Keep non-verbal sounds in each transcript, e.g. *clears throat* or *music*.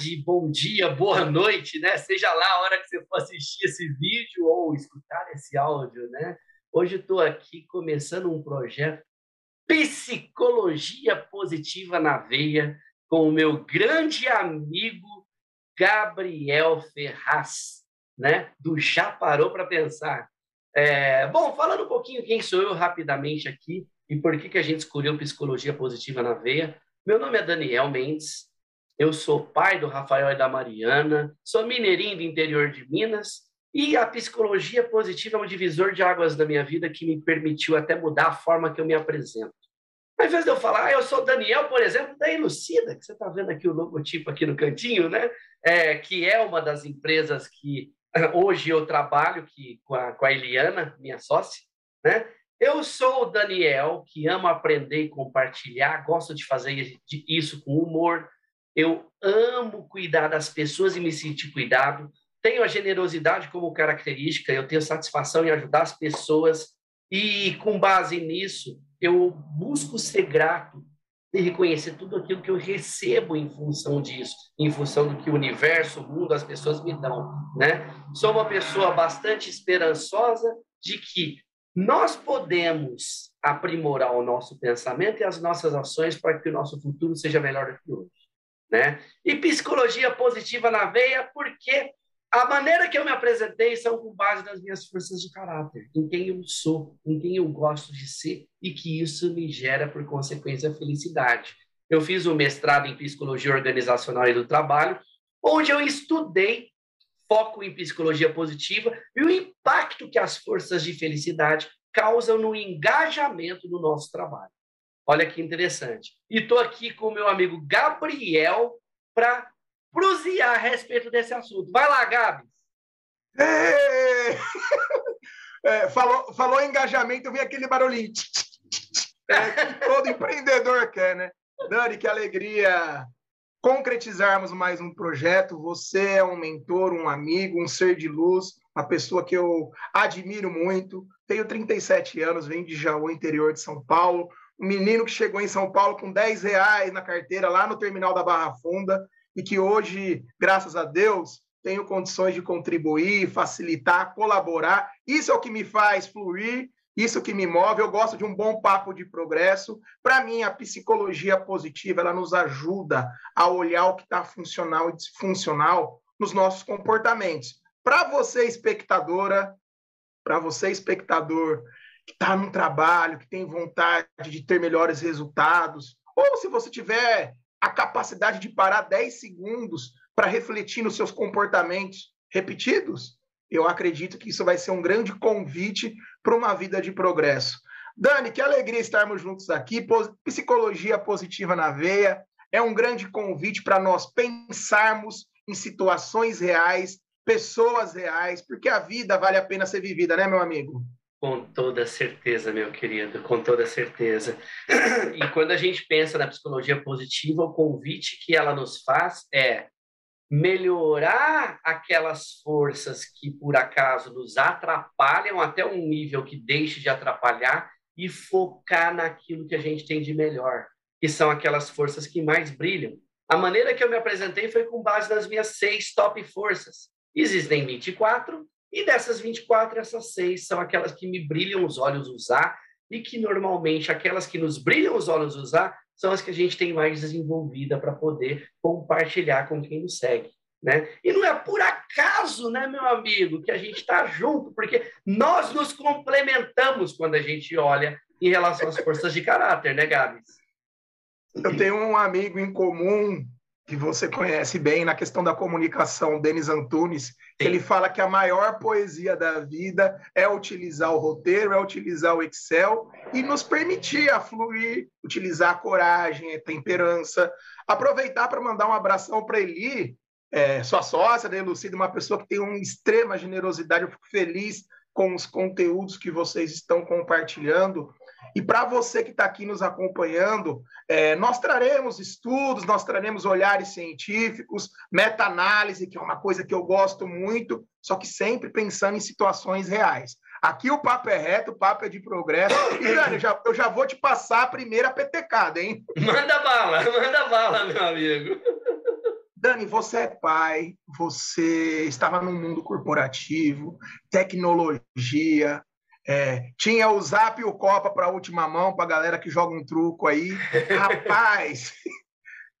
tarde, bom dia, boa noite, né? Seja lá a hora que você for assistir esse vídeo ou escutar esse áudio, né? Hoje estou aqui começando um projeto Psicologia Positiva na Veia com o meu grande amigo Gabriel Ferraz, né? Do Já Parou para Pensar. É, bom, falando um pouquinho quem sou eu rapidamente aqui e por que, que a gente escolheu Psicologia Positiva na Veia. Meu nome é Daniel Mendes, eu sou pai do Rafael e da Mariana, sou mineirinho do interior de Minas e a psicologia positiva é um divisor de águas da minha vida que me permitiu até mudar a forma que eu me apresento. Ao invés de eu falar, ah, eu sou Daniel, por exemplo, da Elucida, que você está vendo aqui o logotipo aqui no cantinho, né? É, que é uma das empresas que *laughs* hoje eu trabalho que, com, a, com a Eliana, minha sócia, né? Eu sou o Daniel, que ama aprender e compartilhar, gosto de fazer isso com humor, eu amo cuidar das pessoas e me sentir cuidado. Tenho a generosidade como característica, eu tenho satisfação em ajudar as pessoas e, com base nisso, eu busco ser grato e reconhecer tudo aquilo que eu recebo em função disso, em função do que o universo, o mundo, as pessoas me dão, né? Sou uma pessoa bastante esperançosa de que nós podemos aprimorar o nosso pensamento e as nossas ações para que o nosso futuro seja melhor do que hoje né? E psicologia positiva na veia, porque a maneira que eu me apresentei são com base nas minhas forças de caráter, em quem eu sou, em quem eu gosto de ser e que isso me gera, por consequência, felicidade. Eu fiz um mestrado em psicologia organizacional e do trabalho, onde eu estudei foco em psicologia positiva e o impacto que as forças de felicidade causam no engajamento do nosso trabalho. Olha que interessante. E estou aqui com o meu amigo Gabriel para prosear a respeito desse assunto. Vai lá, Gabi. *laughs* É, falou, falou engajamento, eu vi aquele barulhinho. *laughs* É, que todo empreendedor quer, né? Dani, que alegria concretizarmos mais um projeto. Você é um mentor, um amigo, um ser de luz, uma pessoa que eu admiro muito. Tenho 37 anos, venho de Jaú, interior de São Paulo um menino que chegou em São Paulo com 10 reais na carteira lá no terminal da Barra Funda e que hoje, graças a Deus, tenho condições de contribuir, facilitar, colaborar. Isso é o que me faz fluir, isso que me move. Eu gosto de um bom papo de progresso. Para mim, a psicologia positiva ela nos ajuda a olhar o que está funcional e disfuncional nos nossos comportamentos. Para você, espectadora, para você, espectador que está no trabalho, que tem vontade de ter melhores resultados, ou se você tiver a capacidade de parar 10 segundos para refletir nos seus comportamentos repetidos, eu acredito que isso vai ser um grande convite para uma vida de progresso. Dani, que alegria estarmos juntos aqui. Psicologia positiva na veia é um grande convite para nós pensarmos em situações reais, pessoas reais, porque a vida vale a pena ser vivida, né, meu amigo? Com toda certeza, meu querido, com toda certeza. *clears throat* E quando a gente pensa na psicologia positiva, o convite que ela nos faz é melhorar aquelas forças que por acaso nos atrapalham até um nível que deixe de atrapalhar e focar naquilo que a gente tem de melhor, que são aquelas forças que mais brilham. A maneira que eu me apresentei foi com base nas minhas seis top forças. Existem 24, e dessas 24, essas seis são aquelas que me brilham os olhos usar e que normalmente aquelas que nos brilham os olhos usar são as que a gente tem mais desenvolvida para poder compartilhar com quem nos segue. Né? E não é por acaso, né, meu amigo, que a gente está junto, porque nós nos complementamos quando a gente olha em relação às forças de caráter, né, Gabs? Eu tenho um amigo em comum que você conhece bem na questão da comunicação, Denis Antunes, ele fala que a maior poesia da vida é utilizar o roteiro, é utilizar o Excel e nos permitir a fluir, utilizar a coragem, a temperança. Aproveitar para mandar um abração para Eli, é, sua sócia, né, Lucida, uma pessoa que tem uma extrema generosidade. Eu fico feliz com os conteúdos que vocês estão compartilhando. E para você que está aqui nos acompanhando, é, nós traremos estudos, nós traremos olhares científicos, meta-análise, que é uma coisa que eu gosto muito, só que sempre pensando em situações reais. Aqui o papo é reto, o papo é de progresso. E, Dani, eu já, eu já vou te passar a primeira petecada, hein? Manda bala, *laughs* manda bala, meu amigo. Dani, você é pai, você estava no mundo corporativo, tecnologia, é, tinha o Zap e o Copa para a última mão, para a galera que joga um truco aí. *laughs* Rapaz,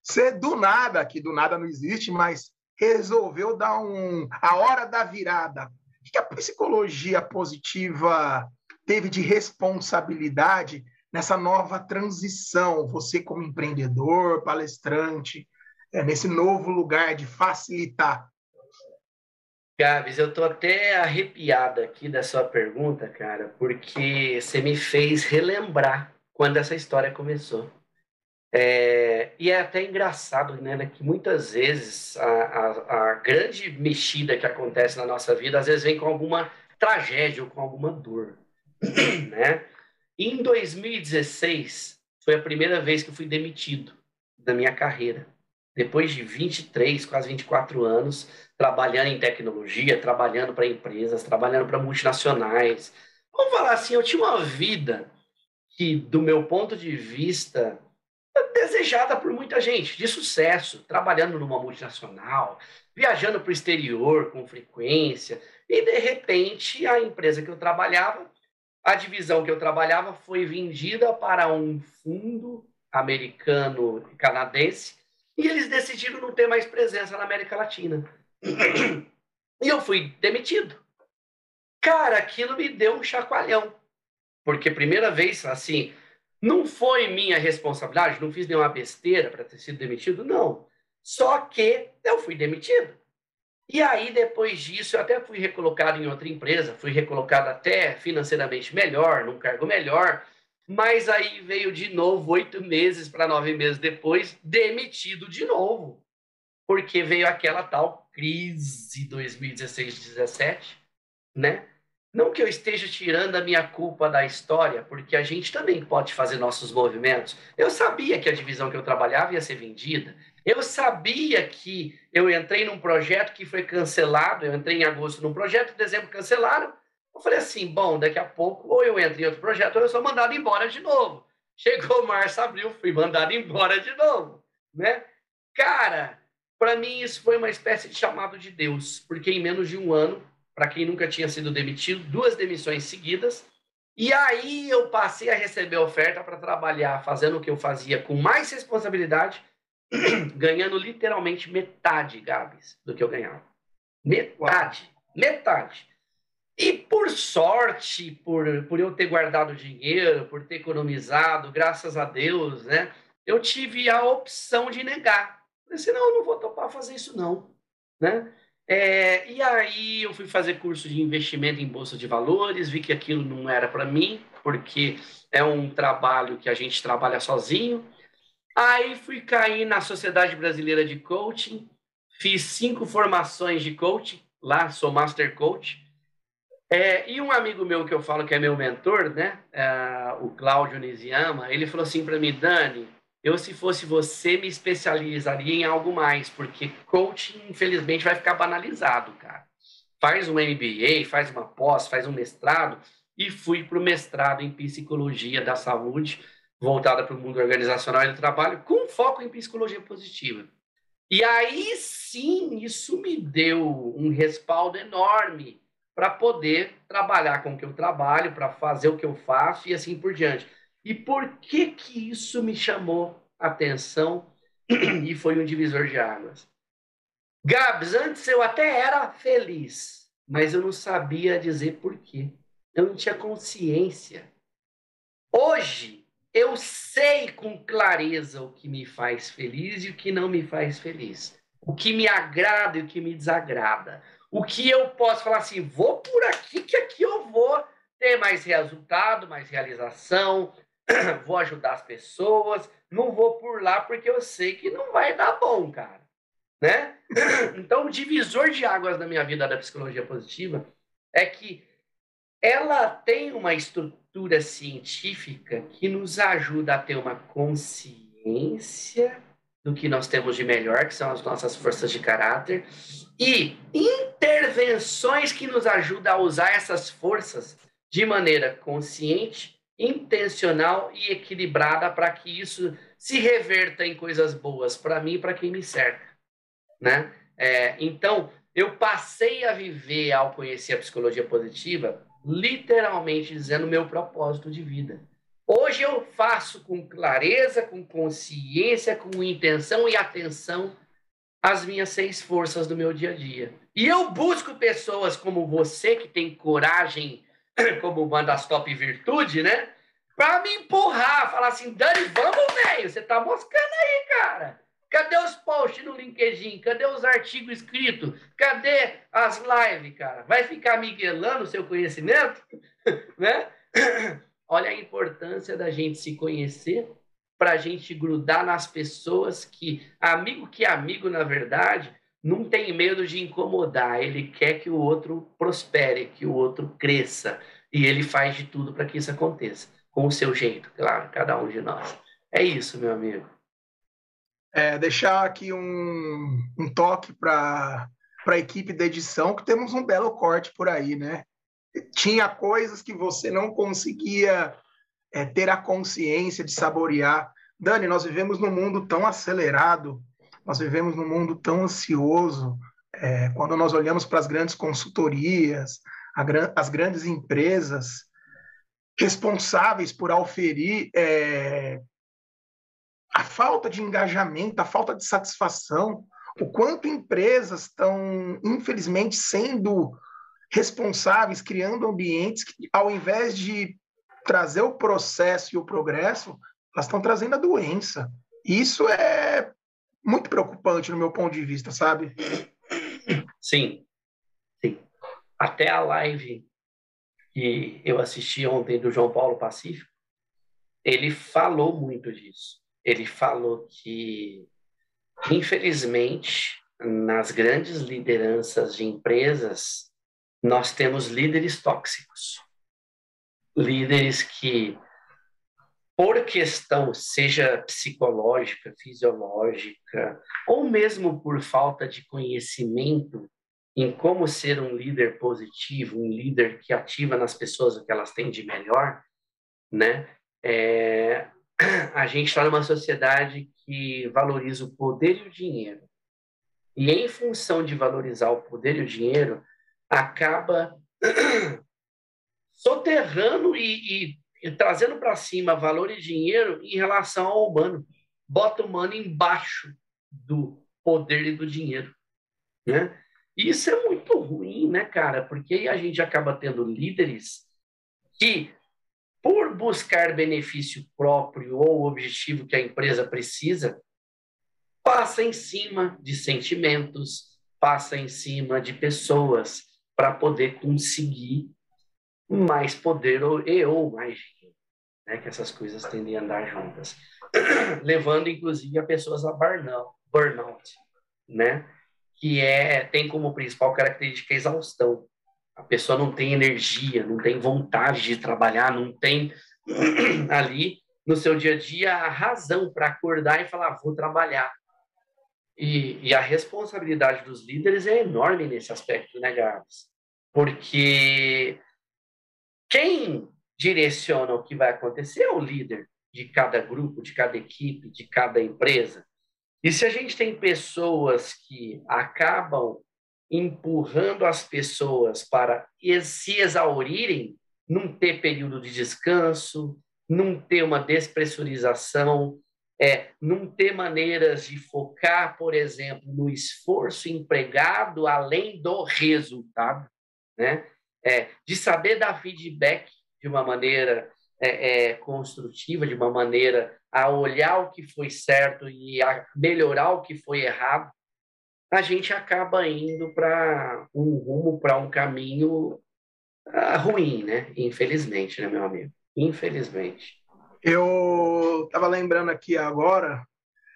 você do nada, que do nada não existe, mas resolveu dar um a hora da virada. O que a psicologia positiva teve de responsabilidade nessa nova transição? Você como empreendedor, palestrante, é, nesse novo lugar de facilitar? Gabs, eu tô até arrepiada aqui da sua pergunta, cara, porque você me fez relembrar quando essa história começou. É, e é até engraçado, né, né que muitas vezes a, a, a, grande mexida que acontece na nossa vida, às vezes vem com alguma tragédia ou com alguma dor, *clears throat* né? Em 2016, foi a primeira vez que eu fui demitido da minha carreira. Depois de 23, quase 24 anos, trabalhando em tecnologia, trabalhando para empresas, trabalhando para multinacionais. Vamos falar assim, eu tinha uma vida que, do meu ponto de vista, desejada por muita gente, de sucesso, trabalhando numa multinacional, viajando para o exterior com frequência, e de repente a empresa que eu trabalhava, a divisão que eu trabalhava foi vendida para um fundo americano canadense, e eles decidiram não ter mais presença na América Latina. E eu fui demitido. Cara, aquilo me deu um chacoalhão. Porque primeira vez, assim, não foi minha responsabilidade, não fiz nenhuma besteira para ter sido demitido, não. Só que eu fui demitido. E aí, depois disso, eu até fui recolocado em outra empresa, fui recolocado até financeiramente melhor, num cargo melhor, mas aí veio de novo, oito meses para nove meses depois, demitido de novo, porque veio aquela tal crise 2016-17, né? Não que eu esteja tirando a minha culpa da história, porque a gente também pode fazer nossos movimentos. Eu sabia que a divisão que eu trabalhava ia ser vendida. Eu sabia que eu entrei num projeto que foi cancelado. Eu entrei em agosto num projeto, em dezembro cancelaram. Eu falei assim: bom, daqui a pouco ou eu entro em outro projeto ou eu sou mandado embora de novo. Chegou março, abril, fui mandado embora de novo, né? Cara, para mim isso foi uma espécie de chamado de Deus, porque em menos de um ano para quem nunca tinha sido demitido, duas demissões seguidas. E aí eu passei a receber oferta para trabalhar fazendo o que eu fazia com mais responsabilidade, *clears throat* ganhando literalmente metade, Gabs, do que eu ganhava. Metade. Metade. E por sorte, por, por eu ter guardado dinheiro, por ter economizado, graças a Deus, né? Eu tive a opção de negar. Eu disse, não, eu não vou topar fazer isso não, né? É, e aí eu fui fazer curso de investimento em bolsa de valores, vi que aquilo não era para mim, porque é um trabalho que a gente trabalha sozinho. Aí fui cair na Sociedade Brasileira de Coaching, fiz cinco formações de coaching, lá sou Master Coach. É, e um amigo meu que eu falo que é meu mentor, né, é, o Cláudio Nisiama, ele falou assim para mim, Dani, eu, se fosse você, me especializaria em algo mais, porque coaching, infelizmente, vai ficar banalizado, cara. Faz um MBA, faz uma pós, faz um mestrado, e fui para o mestrado em psicologia da saúde, voltada para o mundo organizacional e do trabalho, com foco em psicologia positiva. E aí sim, isso me deu um respaldo enorme para poder trabalhar com o que eu trabalho, para fazer o que eu faço e assim por diante. E por que que isso me chamou atenção *clears throat* e foi um divisor de águas? Gabs, antes eu até era feliz, mas eu não sabia dizer por quê. Eu não tinha consciência. Hoje, eu sei com clareza o que me faz feliz e o que não me faz feliz. O que me agrada e o que me desagrada. O que eu posso falar assim, vou por aqui, que aqui eu vou ter mais resultado, mais realização, *clears throat* vou ajudar as pessoas, não vou por lá porque eu sei que não vai dar bom, cara. Né? *clears throat* Então, o divisor de águas na minha vida da psicologia positiva é que ela tem uma estrutura científica que nos ajuda a ter uma consciência do que nós temos de melhor, que são as nossas forças de caráter, e intervenções que nos ajudam a usar essas forças de maneira consciente intencional e equilibrada para que isso se reverta em coisas boas para mim e para quem me cerca. né? É, então, eu passei a viver, ao conhecer a psicologia positiva, literalmente dizendo meu propósito de vida. Hoje eu faço com clareza, com consciência, com intenção e atenção as minhas seis forças do meu dia a dia. E eu busco pessoas como você, que tem coragem, *clears throat* como uma das top virtude, né? Para me empurrar, falar assim, Dani, vamos, velho, você tá moscando aí, cara. Cadê os posts no LinkedIn? Cadê os artigos escritos? Cadê as lives, cara? Vai ficar miguelando o seu conhecimento? *laughs* né? *clears throat* Olha a importância da gente se conhecer para a gente grudar nas pessoas que, amigo que é amigo, na verdade, não tem medo de incomodar, ele quer que o outro prospere, que o outro cresça, e ele faz de tudo para que isso aconteça, com o seu jeito, claro, cada um de nós. É isso, meu amigo. É, deixar aqui um, um toque para a equipe da edição, que temos um belo corte por aí, né? Tinha coisas que você não conseguia é, ter a consciência de saborear. Dani, nós vivemos num mundo tão acelerado, nós vivemos num mundo tão ansioso. É, quando nós olhamos para as grandes consultorias, a, as grandes empresas responsáveis por auferir é, a falta de engajamento, a falta de satisfação, o quanto empresas estão, infelizmente, sendo responsáveis, criando ambientes que, ao invés de trazer o processo e o progresso, elas estão trazendo a doença. Isso é muito preocupante no meu ponto de vista, sabe? Sim, sim. Até a live que eu assisti ontem do João Paulo Pacífico, ele falou muito disso ele falou que, infelizmente, nas grandes lideranças de empresas, nós temos líderes tóxicos. Líderes que, por questão, seja psicológica, fisiológica, ou mesmo por falta de conhecimento em como ser um líder positivo, um líder que ativa nas pessoas o que elas têm de melhor, né? É, a gente está numa sociedade que valoriza o poder e o dinheiro. E em função de valorizar o poder e o dinheiro, acaba *clears throat* soterrando e, e, e trazendo para cima valor e dinheiro em relação ao humano. Bota o humano embaixo do poder e do dinheiro. Né? E isso é muito ruim, né, cara? Porque aí a gente acaba tendo líderes que por buscar benefício próprio ou objetivo que a empresa precisa, passa em cima de sentimentos, passa em cima de pessoas para poder conseguir mais poder ou, e ou mais dinheiro, né? que essas coisas tendem a andar juntas, *clears throat* levando inclusive a pessoas a burnout, burnout né? que é tem como principal característica a exaustão. A pessoa não tem energia, não tem vontade de trabalhar, não tem *clears throat* ali no seu dia a dia a razão para acordar e falar, vou trabalhar. E, e, a responsabilidade dos líderes é enorme nesse aspecto, né, Gabs? Porque quem direciona o que vai acontecer é o líder de cada grupo, de cada equipe, de cada empresa. E se a gente tem pessoas que acabam empurrando as pessoas para se exaurirem, não ter período de descanso, não ter uma despressurização, é, não ter maneiras de focar, por exemplo, no esforço empregado além do resultado, né? É, de saber dar feedback de uma maneira é, é, construtiva, de uma maneira a olhar o que foi certo e a melhorar o que foi errado, a gente acaba indo para um rumo, para um caminho uh, ruim, né? Infelizmente, né, meu amigo? Infelizmente. Eu estava lembrando aqui agora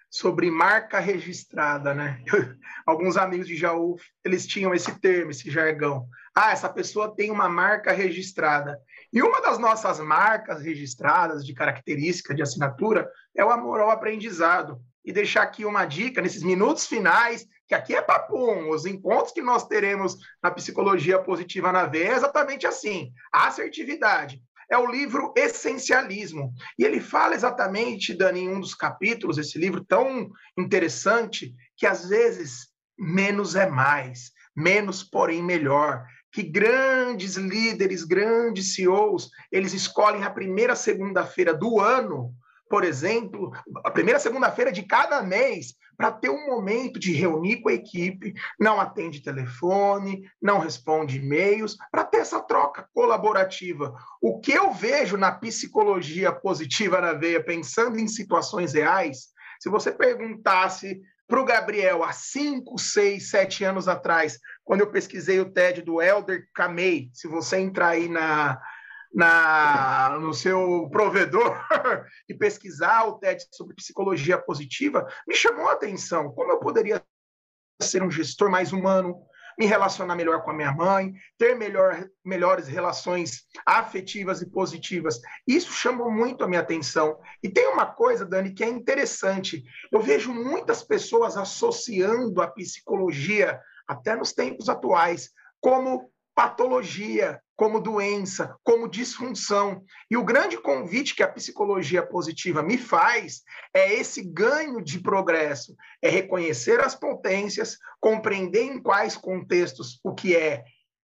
sobre marca registrada, né? *laughs* Alguns amigos de Jaú, eles tinham esse termo, esse jargão. Ah, essa pessoa tem uma marca registrada. E uma das nossas marcas registradas de característica de assinatura é o amor ao aprendizado. E deixar aqui uma dica nesses minutos finais que aqui é papum. Os encontros que nós teremos na psicologia positiva na V é exatamente assim: assertividade. É o livro Essencialismo. E ele fala exatamente, Dani, em um dos capítulos, esse livro tão interessante, que às vezes menos é mais, menos, porém, melhor. Que grandes líderes, grandes CEOs, eles escolhem a primeira segunda-feira do ano, por exemplo, a primeira segunda-feira de cada mês, para ter um momento de reunir com a equipe, não atende telefone, não responde e-mails, para essa troca colaborativa. O que eu vejo na psicologia positiva na veia, pensando em situações reais, se você perguntasse para o Gabriel há 5, 6, 7 anos atrás, quando eu pesquisei o TED do Elder Kamei, se você entrar aí na, na, no seu provedor *laughs* e pesquisar o TED sobre psicologia positiva, me chamou a atenção. Como eu poderia ser um gestor mais humano, me relacionar melhor com a minha mãe, ter melhor, melhores relações afetivas e positivas. Isso chamou muito a minha atenção. E tem uma coisa, Dani, que é interessante. Eu vejo muitas pessoas associando a psicologia, até nos tempos atuais, como patologia, como doença, como disfunção. E o grande convite que a psicologia positiva me faz é esse ganho de progresso, é reconhecer as potências, compreender em quais contextos o que é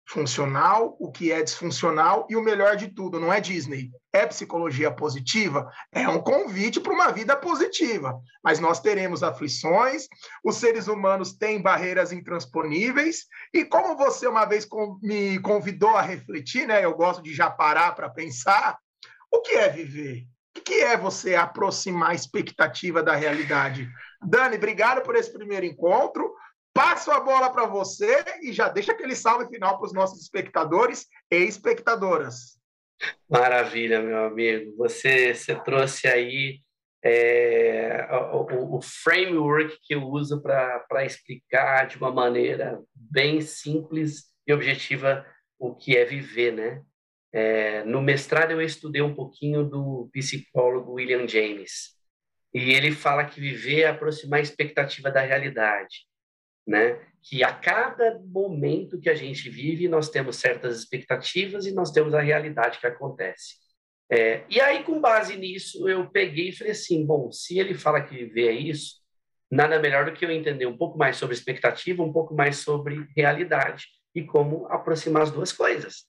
funcional, o que é disfuncional e o melhor de tudo, não é Disney, é psicologia positiva, é um convite para uma vida positiva. Mas nós teremos aflições, os seres humanos têm barreiras intransponíveis, e como você uma vez me convidou a refletir, né, eu gosto de já parar para pensar, o que é viver? O que é você aproximar a expectativa da realidade? Dani, obrigado por esse primeiro encontro. Passo a bola para você e já deixa aquele salve final para os nossos espectadores e espectadoras. Maravilha, meu amigo. Você, você trouxe aí é, o, o, framework que eu uso para explicar de uma maneira bem simples e objetiva o que é viver, né? É, no mestrado eu estudei um pouquinho do psicólogo William James e ele fala que viver é aproximar a expectativa da realidade né? Que a cada momento que a gente vive, nós temos certas expectativas e nós temos a realidade que acontece. É, e aí, com base nisso, eu peguei e falei assim: bom, se ele fala que viver é isso, nada melhor do que eu entender um pouco mais sobre expectativa, um pouco mais sobre realidade e como aproximar as duas coisas.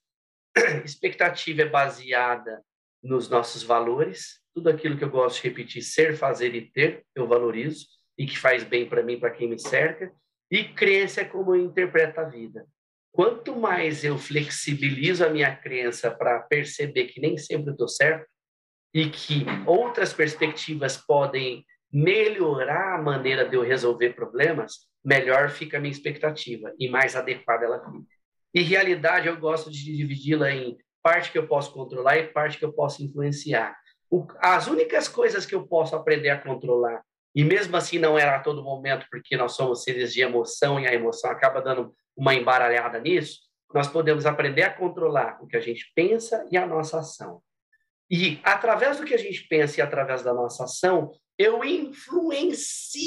*clears throat* expectativa é baseada nos nossos valores, tudo aquilo que eu gosto de repetir, ser, fazer e ter, eu valorizo e que faz bem para mim, para quem me cerca. E crença é como eu interpreto a vida. Quanto mais eu flexibilizo a minha crença para perceber que nem sempre eu estou certo e que outras perspectivas podem melhorar a maneira de eu resolver problemas, melhor fica a minha expectativa e mais adequada ela fica. E realidade eu gosto de dividi-la em parte que eu posso controlar e parte que eu posso influenciar. O, as únicas coisas que eu posso aprender a controlar e mesmo assim não era a todo momento, porque nós somos seres de emoção e a emoção acaba dando uma embaralhada nisso, nós podemos aprender a controlar o que a gente pensa e a nossa ação. E através do que a gente pensa e através da nossa ação, eu influencio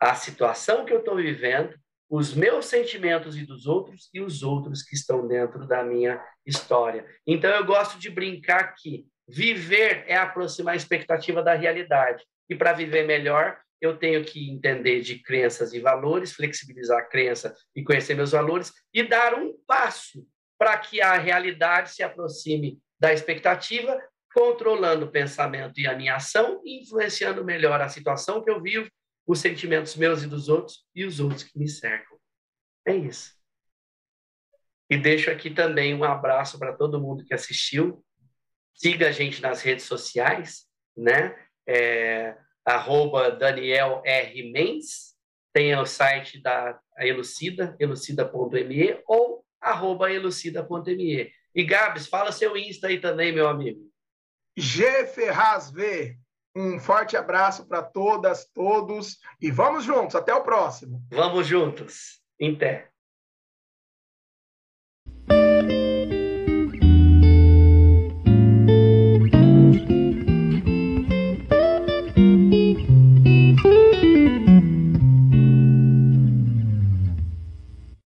a situação que eu estou vivendo, os meus sentimentos e dos outros e os outros que estão dentro da minha história. Então eu gosto de brincar que viver é aproximar a expectativa da realidade. E para viver melhor, eu tenho que entender de crenças e valores, flexibilizar a crença e conhecer meus valores e dar um passo para que a realidade se aproxime da expectativa, controlando o pensamento e a minha ação, influenciando melhor a situação que eu vivo, os sentimentos meus e dos outros e os outros que me cercam. É isso. E deixo aqui também um abraço para todo mundo que assistiu. Siga a gente nas redes sociais, né? É, arroba Daniel R. Mendes, tem o site da Elucida, elucida.me ou arroba elucida.me. E Gabs, fala seu Insta aí também, meu amigo. G Ferraz V. Um forte abraço para todas, todos e vamos juntos. Até o próximo. Vamos juntos. Em pé.